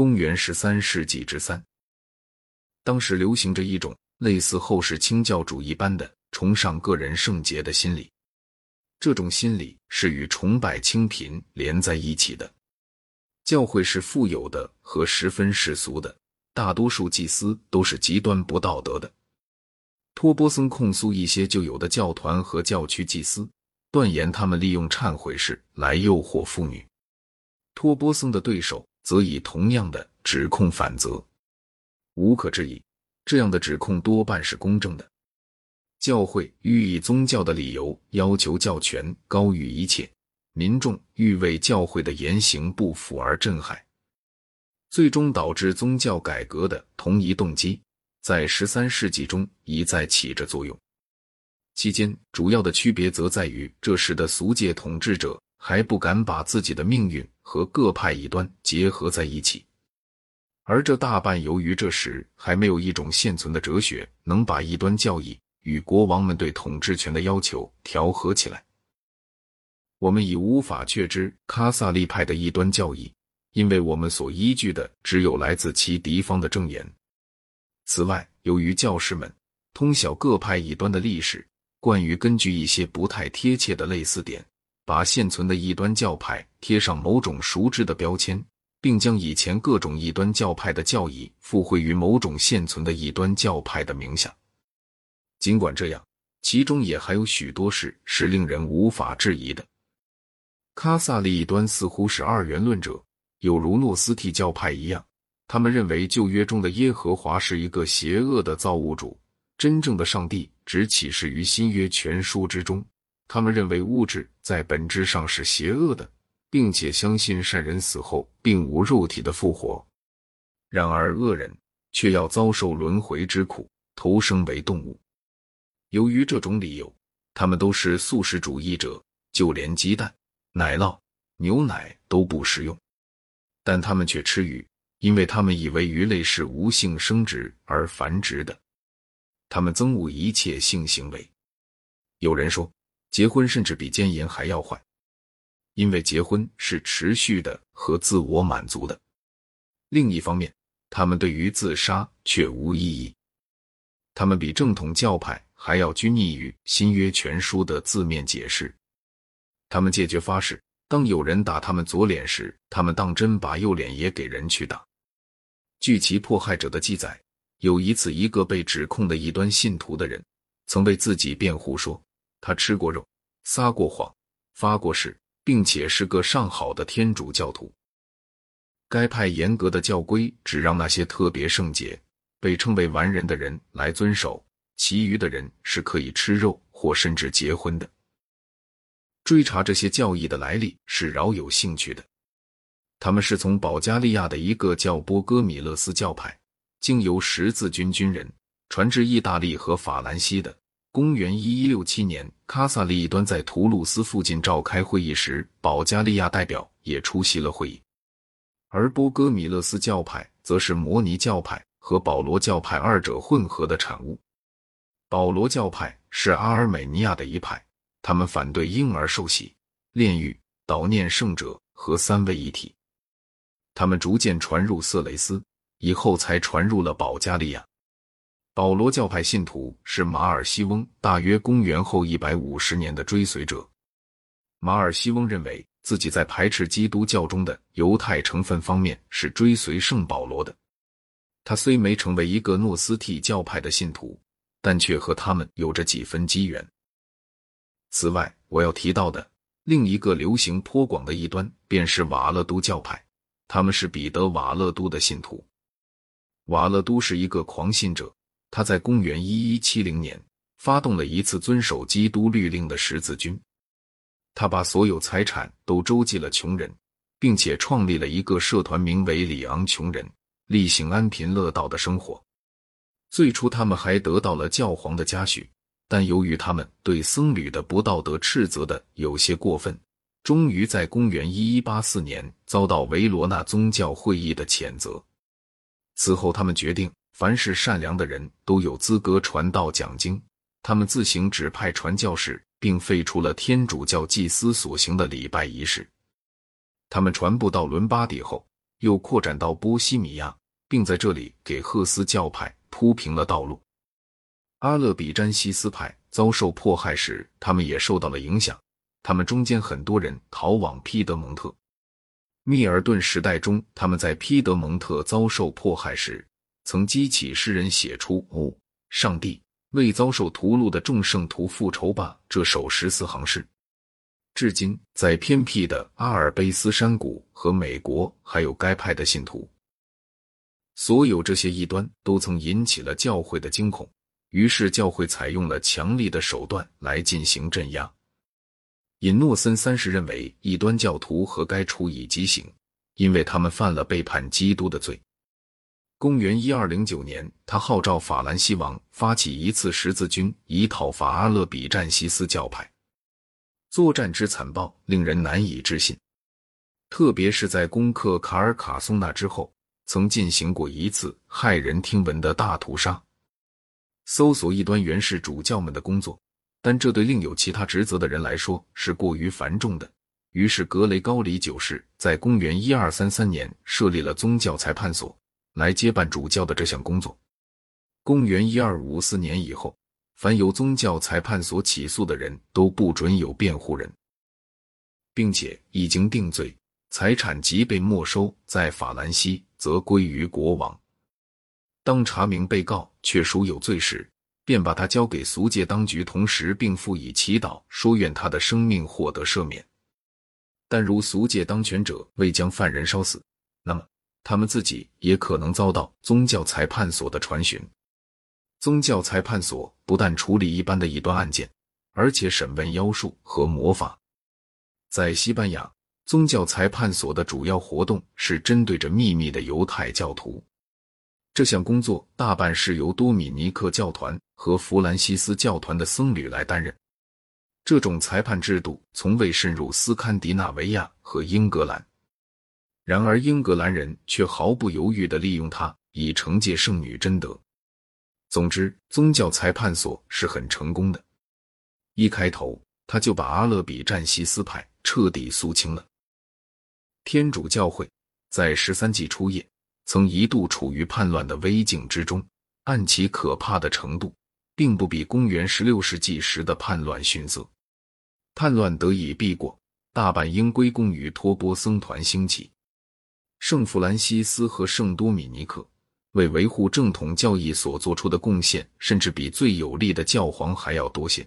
公元十三世纪之三，当时流行着一种类似后世清教主义般的崇尚个人圣洁的心理。这种心理是与崇拜清贫连在一起的。教会是富有的和十分世俗的，大多数祭司都是极端不道德的。托波森控诉一些旧有的教团和教区祭司，断言他们利用忏悔式来诱惑妇女。托波森的对手则以同样的指控反责。无可置疑，这样的指控多半是公正的。教会欲以宗教的理由要求教权高于一切，民众欲为教会的言行不符而震撼，最终导致宗教改革的同一动机，在十三世纪中一再起着作用。期间主要的区别则在于，这时的俗界统治者还不敢把自己的命运和各派异端结合在一起，而这大半由于这时还没有一种现存的哲学能把异端教义。与国王们对统治权的要求调和起来，我们已无法确知卡萨利派的异端教义，因为我们所依据的只有来自其敌方的证言。此外，由于教师们通晓各派异端的历史，惯于根据一些不太贴切的类似点，把现存的异端教派贴上某种熟知的标签，并将以前各种异端教派的教义附会于某种现存的异端教派的名下。尽管这样，其中也还有许多事是令人无法质疑的。卡萨利异端似乎是二元论者，有如诺斯替教派一样，他们认为旧约中的耶和华是一个邪恶的造物主，真正的上帝只启示于新约全书之中。他们认为物质在本质上是邪恶的，并且相信善人死后并无肉体的复活。然而恶人却要遭受轮回之苦，投生为动物。由于这种理由，他们都是素食主义者，就连鸡蛋、奶酪、牛奶都不食用。但他们却吃鱼，因为他们以为鱼类是无性生殖而繁殖的。他们憎恶一切性行为。有人说，结婚甚至比奸淫还要坏，因为结婚是持续的和自我满足的。另一方面，他们对于自杀却无异议。他们比正统教派。还要拘泥于新约全书的字面解释。他们戒绝发誓，当有人打他们左脸时，他们当真把右脸也给人去打。据其迫害者的记载，有一次，一个被指控的异端信徒的人曾为自己辩护说，他吃过肉，撒过谎，发过誓，并且是个上好的天主教徒。该派严格的教规只让那些特别圣洁、被称为完人的人来遵守。其余的人是可以吃肉或甚至结婚的。追查这些教义的来历是饶有兴趣的。他们是从保加利亚的一个叫波哥米勒斯教派，经由十字军军人传至意大利和法兰西的。公元一一六七年，卡萨利端在图鲁斯附近召开会议时，保加利亚代表也出席了会议。而波哥米勒斯教派则是摩尼教派和保罗教派二者混合的产物。保罗教派是阿尔美尼亚的一派，他们反对婴儿受洗、炼狱、悼念圣者和三位一体。他们逐渐传入色雷斯，以后才传入了保加利亚。保罗教派信徒是马尔西翁大约公元后一百五十年的追随者。马尔西翁认为自己在排斥基督教中的犹太成分方面是追随圣保罗的。他虽没成为一个诺斯替教派的信徒。但却和他们有着几分机缘。此外，我要提到的另一个流行颇广的异端，便是瓦勒都教派。他们是彼得·瓦勒都的信徒。瓦勒都是一个狂信者，他在公元一一七零年发动了一次遵守基督律令的十字军。他把所有财产都周济了穷人，并且创立了一个社团，名为“里昂穷人”，力行安贫乐道的生活。最初，他们还得到了教皇的嘉许，但由于他们对僧侣的不道德斥责的有些过分，终于在公元一一八四年遭到维罗纳宗教会议的谴责。此后，他们决定，凡是善良的人都有资格传道讲经。他们自行指派传教士，并废除了天主教祭司所行的礼拜仪式。他们传布到伦巴底后，又扩展到波西米亚，并在这里给赫斯教派铺平了道路。阿勒比詹西斯派遭受迫害时，他们也受到了影响。他们中间很多人逃往皮德蒙特。密尔顿时代中，他们在皮德蒙特遭受迫害时，曾激起诗人写出“哦，上帝为遭受屠戮的众圣徒复仇吧”这首十四行诗。至今，在偏僻的阿尔卑斯山谷和美国，还有该派的信徒。所有这些异端都曾引起了教会的惊恐。于是，教会采用了强力的手段来进行镇压。尹诺森三世认为，异端教徒和该处以极刑，因为他们犯了背叛基督的罪。公元一二零九年，他号召法兰西王发起一次十字军，以讨伐阿勒比占西斯教派。作战之残暴，令人难以置信。特别是在攻克卡尔卡松那之后，曾进行过一次骇人听闻的大屠杀。搜索异端原是主教们的工作，但这对另有其他职责的人来说是过于繁重的。于是格雷高里九世在公元一二三三年设立了宗教裁判所，来接办主教的这项工作。公元一二五四年以后，凡由宗教裁判所起诉的人都不准有辩护人，并且已经定罪，财产即被没收，在法兰西则归于国王。当查明被告确属有罪时，便把他交给俗界当局，同时并附以祈祷，说愿他的生命获得赦免。但如俗界当权者未将犯人烧死，他们自己也可能遭到宗教裁判所的传讯。宗教裁判所不但处理一般的异端案件，而且审问妖术和魔法。在西班牙，宗教裁判所的主要活动是针对着秘密的犹太教徒。这项工作大半是由多米尼克教团和弗兰西斯教团的僧侣来担任。这种裁判制度从未渗入斯堪的纳维亚和英格兰，然而英格兰人却毫不犹豫地利用它以惩戒圣女贞德。总之，宗教裁判所是很成功的。一开头，他就把阿勒比占西斯派彻底肃清了。天主教会在十三纪初叶。曾一度处于叛乱的危境之中，按其可怕的程度，并不比公元十六世纪时的叛乱逊色。叛乱得以避过，大半应归功于托波僧团兴起。圣弗兰西斯和圣多米尼克为维护正统教义所做出的贡献，甚至比最有力的教皇还要多些。